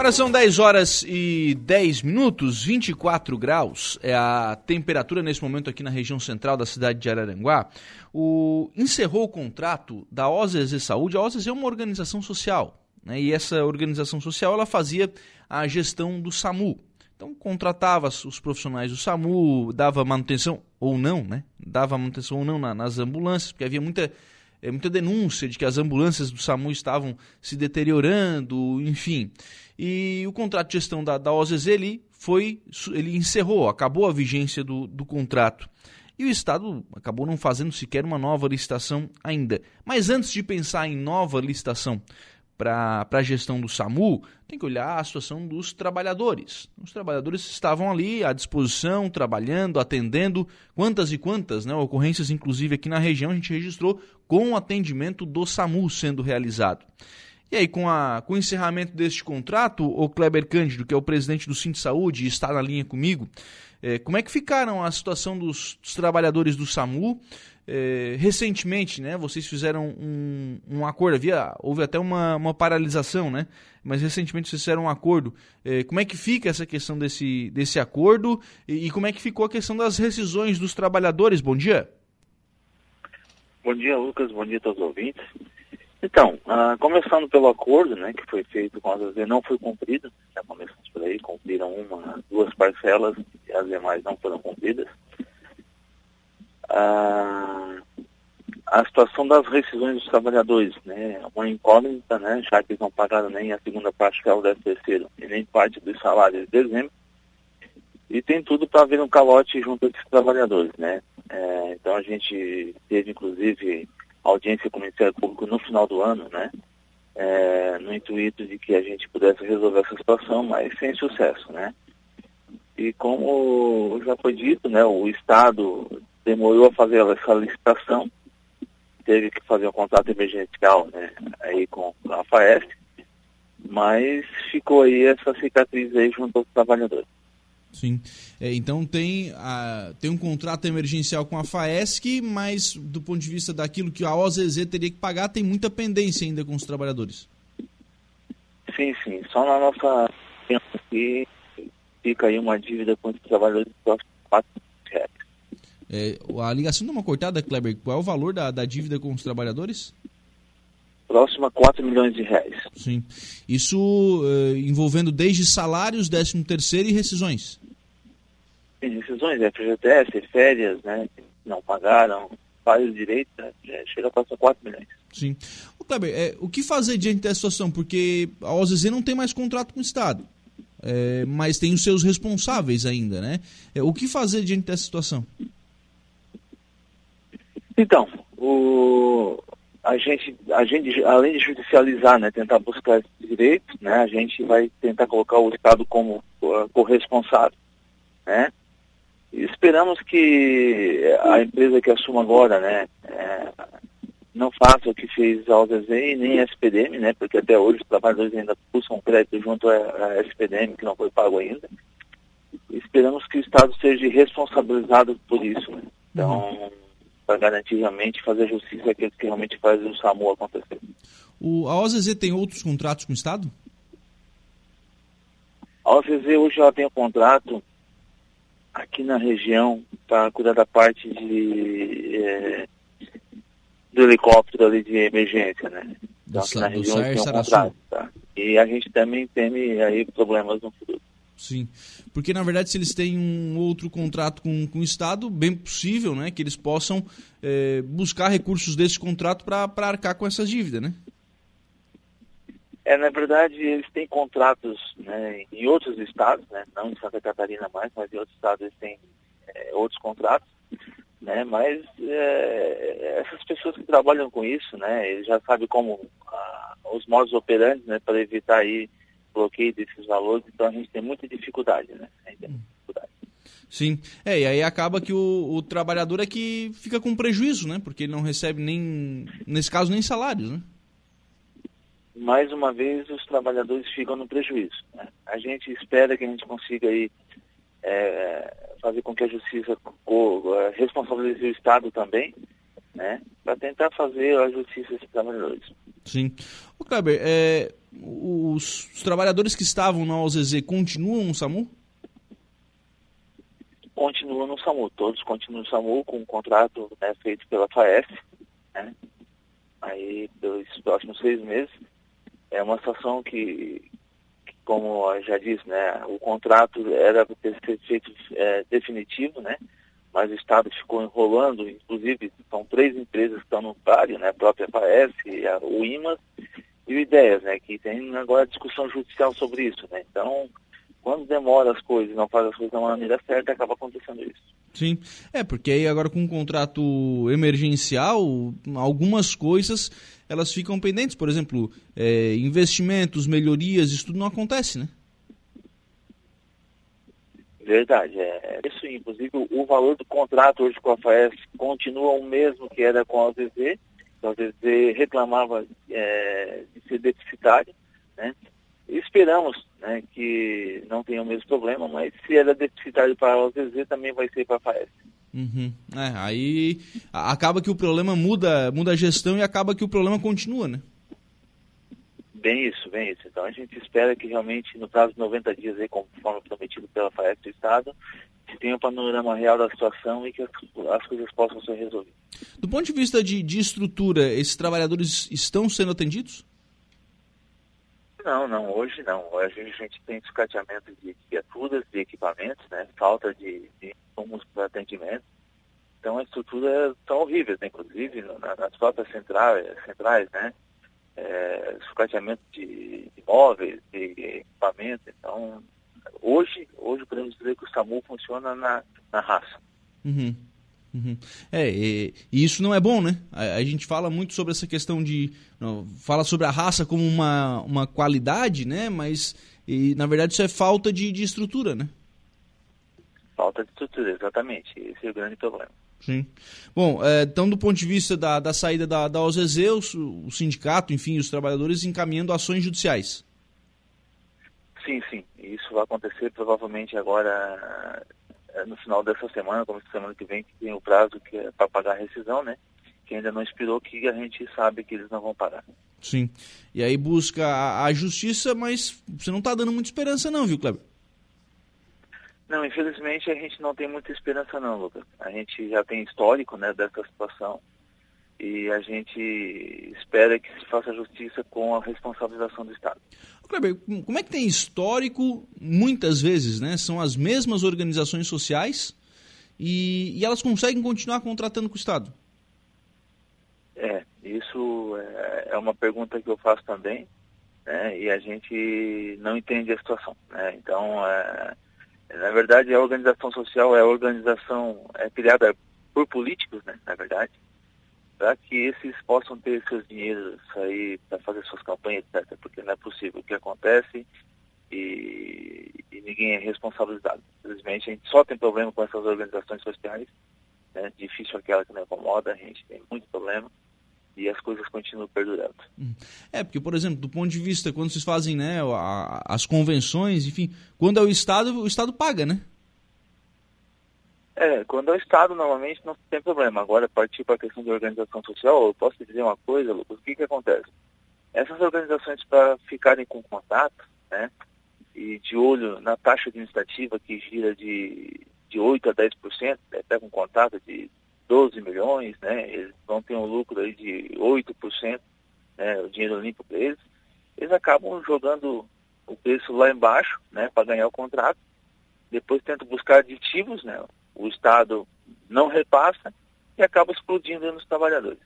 Agora são 10 horas e 10 minutos, 24 graus é a temperatura nesse momento aqui na região central da cidade de Araranguá. O, encerrou o contrato da OZZ Saúde. A OZZ é uma organização social, né? e essa organização social ela fazia a gestão do SAMU. Então contratava os profissionais do SAMU, dava manutenção ou não, né? Dava manutenção ou não nas ambulâncias, porque havia muita é, muita denúncia de que as ambulâncias do SAMU estavam se deteriorando, enfim. E o contrato de gestão da, da OZZ ele foi, ele encerrou, acabou a vigência do, do contrato. E o Estado acabou não fazendo sequer uma nova licitação ainda. Mas antes de pensar em nova licitação para a gestão do SAMU, tem que olhar a situação dos trabalhadores. Os trabalhadores estavam ali à disposição, trabalhando, atendendo. Quantas e quantas né, ocorrências, inclusive aqui na região, a gente registrou com o atendimento do SAMU sendo realizado. E aí, com, a, com o encerramento deste contrato, o Kleber Cândido, que é o presidente do Cinto Saúde e está na linha comigo, é, como é que ficaram a situação dos, dos trabalhadores do SAMU? É, recentemente, né, vocês fizeram um, um acordo, havia, houve até uma, uma paralisação, né? Mas recentemente vocês fizeram um acordo. É, como é que fica essa questão desse, desse acordo e, e como é que ficou a questão das rescisões dos trabalhadores? Bom dia. Bom dia, Lucas. Bom dia a todos os ouvintes. Então, uh, começando pelo acordo, né, que foi feito com a AZZ, não foi cumprido, já começamos por aí, cumpriram uma, duas parcelas, as demais não foram cumpridas. Uh, a situação das rescisões dos trabalhadores, né, uma incógnita, né, já que eles não pagaram nem a segunda parte, que é o 13 terceiro, e nem parte dos salários de dezembro, e tem tudo para haver um calote junto a esses trabalhadores, né. É, então a gente teve, inclusive, audiência com o Ministério Público no final do ano, né? É, no intuito de que a gente pudesse resolver essa situação, mas sem sucesso, né? E como já foi dito, né, o Estado demorou a fazer essa licitação, teve que fazer um contrato emergencial, né, aí com a FAESC, mas ficou aí essa cicatriz aí junto aos trabalhadores. Sim. É, então tem, a, tem um contrato emergencial com a FAESC, mas do ponto de vista daquilo que a OZZ teria que pagar, tem muita pendência ainda com os trabalhadores. Sim, sim. Só na nossa aqui fica aí uma dívida com os trabalhadores de próximos 4 reais. É, a ligação deu uma cortada, Kleber. Qual é o valor da, da dívida com os trabalhadores? Próxima a 4 milhões de reais. Sim. Isso uh, envolvendo desde salários, 13 terceiro e rescisões? Sim, rescisões, é FGTS, férias, né? Não pagaram, vários direitos, né? chega a passar 4 milhões. Sim. O Kleber, é, o que fazer diante dessa situação? Porque a OZZ não tem mais contrato com o Estado. É, mas tem os seus responsáveis ainda, né? É, o que fazer diante dessa situação? Então, o, a gente, a gente, além de judicializar, né, tentar buscar esses direitos, né, a gente vai tentar colocar o Estado como uh, corresponsável, né? E esperamos que a empresa que assuma agora, né, é, não faça o que fez a OZZ e nem a SPDM, né, porque até hoje os trabalhadores ainda buscam crédito junto à, SPDM, que não foi pago ainda. Esperamos que o Estado seja responsabilizado por isso, né? Então, para garantir realmente fazer justiça àqueles que realmente fazem o SAMU acontecer. O, a OZZ tem outros contratos com o Estado? A OZZ hoje ela tem um contrato aqui na região para cuidar da parte de, é, do helicóptero ali de emergência, né? Então, aqui na região tem um contrato, tá? E a gente também teme aí problemas no futuro. Sim, porque na verdade se eles têm um outro contrato com, com o Estado, bem possível né, que eles possam é, buscar recursos desse contrato para arcar com essas dívidas, né? É, na verdade, eles têm contratos né, em outros estados, né, não em Santa Catarina mais, mas em outros estados eles têm é, outros contratos, né, mas é, essas pessoas que trabalham com isso, né, eles já sabem como ah, os modos operantes, né, para evitar aí bloqueio desses valores, então a gente tem muita dificuldade, né? Sim, é, e aí acaba que o, o, trabalhador é que fica com prejuízo, né? Porque ele não recebe nem, nesse caso, nem salários, né? Mais uma vez, os trabalhadores ficam no prejuízo. Né? A gente espera que a gente consiga aí é, fazer com que a justiça responsabilize o Estado também, né, para tentar fazer a justiça desses trabalhadores. Sim. O Kleber, é, os, os, trabalhadores que estavam na OZZ continuam no SAMU? Continuam no SAMU, todos continuam no SAMU com um contrato né, feito pela FAES, né, aí pelos próximos seis meses. É uma situação que como já disse, né, o contrato era para ter sido feito é, definitivo, né, mas o Estado ficou enrolando, inclusive são três empresas que estão no páreo, né, a própria FAES, o IMAS e o IDEAS, né, que tem agora discussão judicial sobre isso, né, então quando demora as coisas, não faz as coisas da maneira certa, acaba acontecendo isso. Sim, é porque aí agora com um contrato emergencial, algumas coisas elas ficam pendentes, por exemplo, é, investimentos, melhorias, isso tudo não acontece, né? Verdade, é isso. Inclusive, o valor do contrato hoje com a FAES continua o mesmo que era com a OZZ. A OZZ reclamava é, de ser deficitário, né? Esperamos né, que não tenha o mesmo problema, mas se era deficitário para a OZZ, também vai ser para a FAES. Uhum. É, aí acaba que o problema muda, muda a gestão e acaba que o problema continua, né? Bem isso, bem isso. Então a gente espera que realmente no prazo de 90 dias, aí, conforme prometido pela FAES do Estado, se tenha um panorama real da situação e que as, as coisas possam ser resolvidas. Do ponto de vista de, de estrutura, esses trabalhadores estão sendo atendidos? Não, não, hoje não. Hoje a gente tem descateamento de criaturas, de equipamentos, né? falta de, insumos para atendimento. Então a estrutura está horrível, né? inclusive nas próprias centrais, centrais né? é, sucateamento de, de de equipamento. Então, hoje, hoje podemos dizer que o SAMU funciona na, na raça. Uhum. Uhum. É, e, e, isso não é bom, né? A, a, gente fala muito sobre essa questão de. Não, fala sobre a raça como uma, uma qualidade, né? Mas, e, na verdade, isso é falta de, de estrutura, né? Falta de estrutura, exatamente. Esse é o grande problema. Sim. Bom, é, então do ponto de vista da, da saída da, da OZZ, o, o, sindicato, enfim, os trabalhadores encaminhando ações judiciais. Sim, sim. Isso vai acontecer provavelmente agora é, no final dessa semana, como semana que vem, que tem o prazo que é para pagar a rescisão, né? Que ainda não expirou, que a gente sabe que eles não vão pagar. Sim. E aí busca a, a justiça, mas você não está dando muita esperança não, viu, Kleber? Não, infelizmente a gente não tem muita esperança não, Lucas. A gente já tem histórico né, dessa situação e a gente espera que se faça justiça com a responsabilização do Estado. Kleber, como é que tem histórico, muitas vezes, né? São as mesmas organizações sociais e, e elas conseguem continuar contratando com o Estado? É, isso é, é uma pergunta que eu faço também, né? E a gente não entende a situação, né? Então, é, na verdade, a organização social é a organização é criada por políticos, né, na verdade, para que esses possam ter seus dinheiros aí para fazer suas campanhas, etc. Porque não é possível o que acontece e, e, ninguém é responsabilizado. Infelizmente, a gente só tem problema com essas organizações sociais, né, difícil aquela que não incomoda, a gente tem muito problema e as coisas continuam perdurando. Hum. É, porque, por exemplo, do ponto de vista, quando vocês fazem né, as convenções, enfim, quando é o Estado, o Estado paga, né? É, quando é o Estado, normalmente não tem problema. Agora, partir para a questão de organização social, eu posso dizer uma coisa, Lucas, o que, que acontece? Essas organizações, para ficarem com contato, né, e de olho na taxa administrativa que gira de, de 8% a 10%, né, pega um contato de 12 milhões, né? Eles vão ter um lucro aí de 8%, né? O dinheiro limpo para eles. Eles acabam jogando o preço lá embaixo, né? Para ganhar o contrato. Depois tentam buscar aditivos, né? O Estado não repassa e acaba explodindo nos trabalhadores.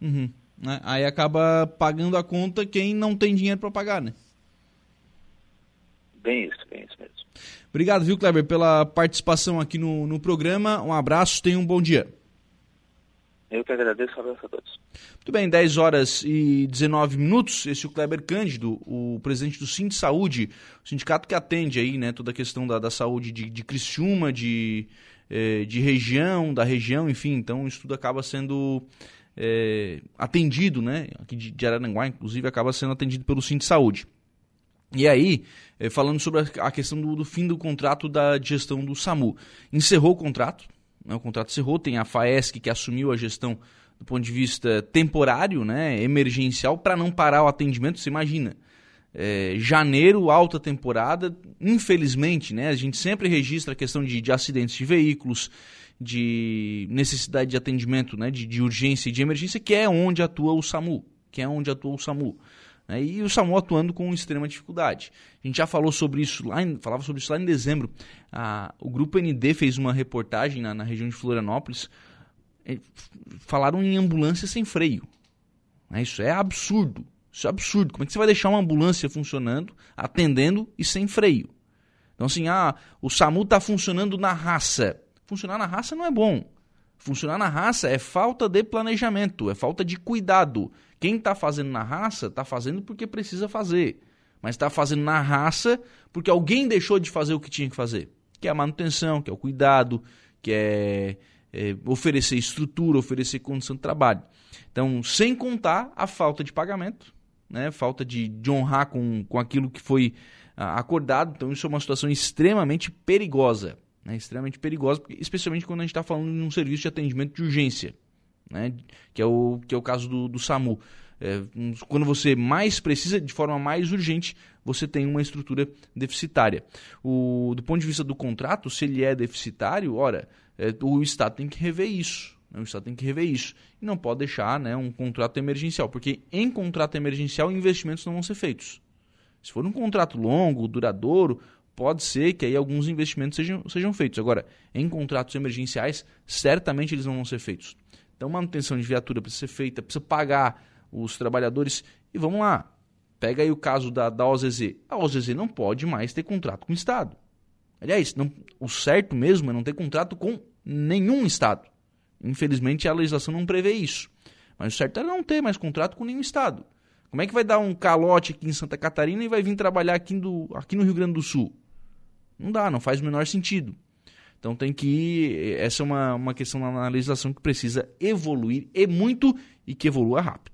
Uhum. Né? Aí acaba pagando a conta quem não tem dinheiro para pagar, né? Bem isso, bem isso mesmo. Obrigado, viu, Kleber, pela participação aqui no, no programa. Um abraço, tenha um bom dia. Eu que agradeço, um abraço a todos. Muito bem, 10 horas e 19 minutos. Esse é o Kleber Cândido, o presidente do Sim de Saúde, o sindicato que atende aí, né, toda a questão da, da saúde de, de Criciúma, de, eh, de região, da região, enfim. Então, isso tudo acaba sendo eh, atendido, né, aqui de, de Araranguá, inclusive, acaba sendo atendido pelo Sim de Saúde. E aí, eh, falando sobre a questão do, do fim do contrato da gestão do SAMU. Encerrou o contrato, né, o contrato encerrou, tem a FAESC que assumiu a gestão do ponto de vista temporário, né, emergencial, para não parar o atendimento. Você imagina, é, janeiro, alta temporada, infelizmente, né, a gente sempre registra a questão de, de acidentes de veículos, de necessidade de atendimento, né, de, de urgência e de emergência, que é onde atua o SAMU, que é onde atua o SAMU. Né, e o SAMU atuando com extrema dificuldade. A gente já falou sobre isso lá, em, falava sobre isso lá em dezembro. O Grupo ND fez uma reportagem na, na região de Florianópolis, falaram em ambulância sem freio. Né, isso é absurdo. Isso é absurdo. Como é que você vai deixar uma ambulância funcionando, atendendo e sem freio? Então, assim, ah, o SAMU está funcionando na raça. Funcionar na raça não é bom. Funcionar na raça é falta de planejamento, é falta de cuidado. Quem está fazendo na raça, está fazendo porque precisa fazer. Mas está fazendo na raça porque alguém deixou de fazer o que tinha que fazer. Que é a manutenção, que é o cuidado, que é, é oferecer estrutura, oferecer condição de trabalho. Então, sem contar a falta de pagamento, né? falta de, de honrar com, com aquilo que foi ah, acordado. Então, isso é uma situação extremamente perigosa. Né? Extremamente perigosa, especialmente quando a gente está falando de um serviço de atendimento de urgência, né? que, é o, que é o caso do, do SAMU. É, quando você mais precisa, de forma mais urgente, você tem uma estrutura deficitária. O, do ponto de vista do contrato, se ele é deficitário, ora, é, o Estado tem que rever isso. O Estado tem que rever isso. E não pode deixar né, um contrato emergencial, porque em contrato emergencial investimentos não vão ser feitos. Se for um contrato longo, duradouro, pode ser que aí alguns investimentos sejam, sejam feitos. Agora, em contratos emergenciais, certamente eles não vão ser feitos. Então, manutenção de viatura precisa ser feita, precisa pagar os trabalhadores. E vamos lá, pega aí o caso da, da OZZ. A OZZ não pode mais ter contrato com o Estado. Aliás, não, o certo mesmo é não ter contrato com nenhum Estado. Infelizmente, a legislação não prevê isso. Mas o certo é não ter mais contrato com nenhum Estado. Como é que vai dar um calote aqui em Santa Catarina e vai vir trabalhar aqui, do, aqui no Rio Grande do Sul? Não dá, não faz o menor sentido. Então tem que ir. Essa é uma, uma questão na legislação que precisa evoluir e muito e que evolua rápido.